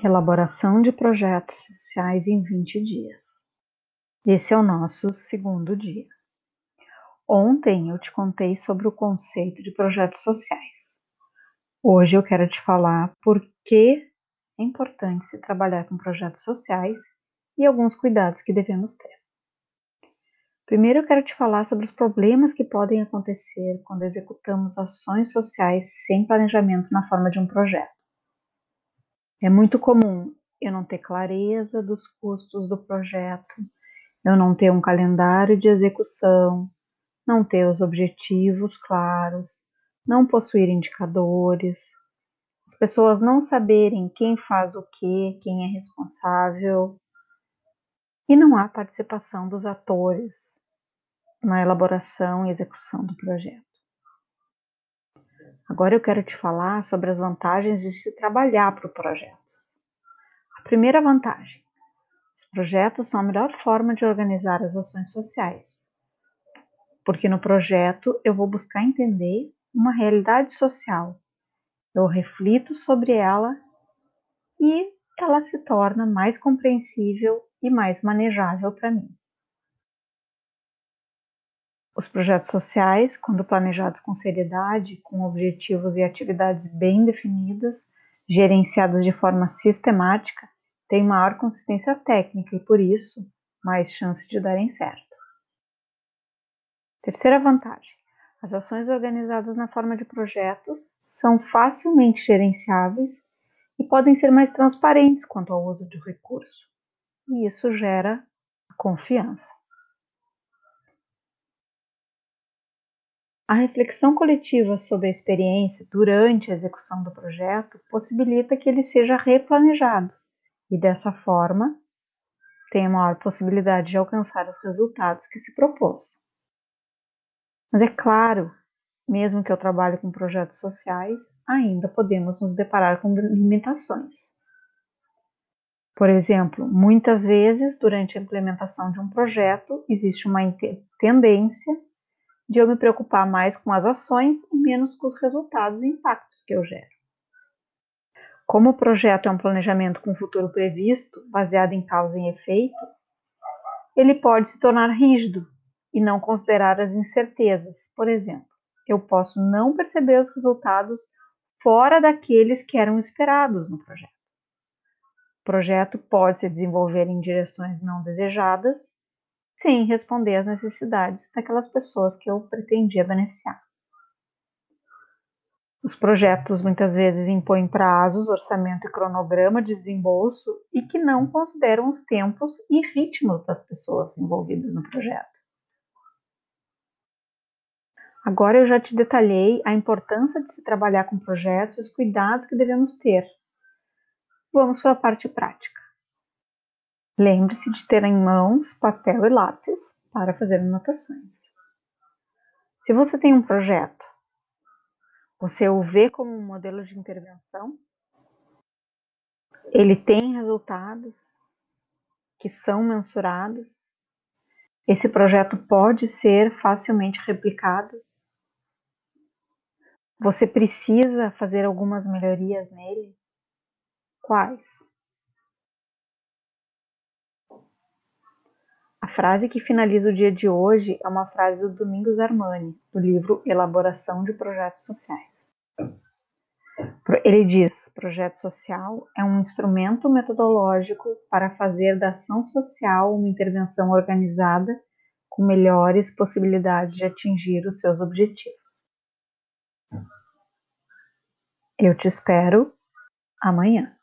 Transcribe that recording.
Elaboração de projetos sociais em 20 dias. Esse é o nosso segundo dia. Ontem eu te contei sobre o conceito de projetos sociais. Hoje eu quero te falar por que é importante se trabalhar com projetos sociais e alguns cuidados que devemos ter. Primeiro eu quero te falar sobre os problemas que podem acontecer quando executamos ações sociais sem planejamento na forma de um projeto. É muito comum eu não ter clareza dos custos do projeto, eu não ter um calendário de execução, não ter os objetivos claros, não possuir indicadores, as pessoas não saberem quem faz o que, quem é responsável, e não há participação dos atores na elaboração e execução do projeto. Agora eu quero te falar sobre as vantagens de se trabalhar para projetos. A primeira vantagem: os projetos são a melhor forma de organizar as ações sociais, porque no projeto eu vou buscar entender uma realidade social, eu reflito sobre ela e ela se torna mais compreensível e mais manejável para mim. Os projetos sociais, quando planejados com seriedade, com objetivos e atividades bem definidas, gerenciados de forma sistemática, têm maior consistência técnica e, por isso, mais chance de darem certo. Terceira vantagem: as ações organizadas na forma de projetos são facilmente gerenciáveis e podem ser mais transparentes quanto ao uso do recurso, e isso gera confiança. A reflexão coletiva sobre a experiência durante a execução do projeto possibilita que ele seja replanejado e, dessa forma, tenha maior possibilidade de alcançar os resultados que se propôs. Mas é claro, mesmo que eu trabalhe com projetos sociais, ainda podemos nos deparar com limitações. Por exemplo, muitas vezes, durante a implementação de um projeto, existe uma tendência de eu me preocupar mais com as ações e menos com os resultados e impactos que eu gero. Como o projeto é um planejamento com futuro previsto, baseado em causa e efeito, ele pode se tornar rígido e não considerar as incertezas. Por exemplo, eu posso não perceber os resultados fora daqueles que eram esperados no projeto. O projeto pode se desenvolver em direções não desejadas sem responder às necessidades daquelas pessoas que eu pretendia beneficiar. Os projetos muitas vezes impõem prazos, orçamento e cronograma de desembolso e que não consideram os tempos e ritmos das pessoas envolvidas no projeto. Agora eu já te detalhei a importância de se trabalhar com projetos e os cuidados que devemos ter. Vamos para a parte prática. Lembre-se de ter em mãos papel e lápis para fazer anotações. Se você tem um projeto, você o vê como um modelo de intervenção, ele tem resultados que são mensurados, esse projeto pode ser facilmente replicado, você precisa fazer algumas melhorias nele? Quais? A frase que finaliza o dia de hoje é uma frase do Domingos Armani, do livro Elaboração de Projetos Sociais. Ele diz: projeto social é um instrumento metodológico para fazer da ação social uma intervenção organizada com melhores possibilidades de atingir os seus objetivos. Eu te espero amanhã.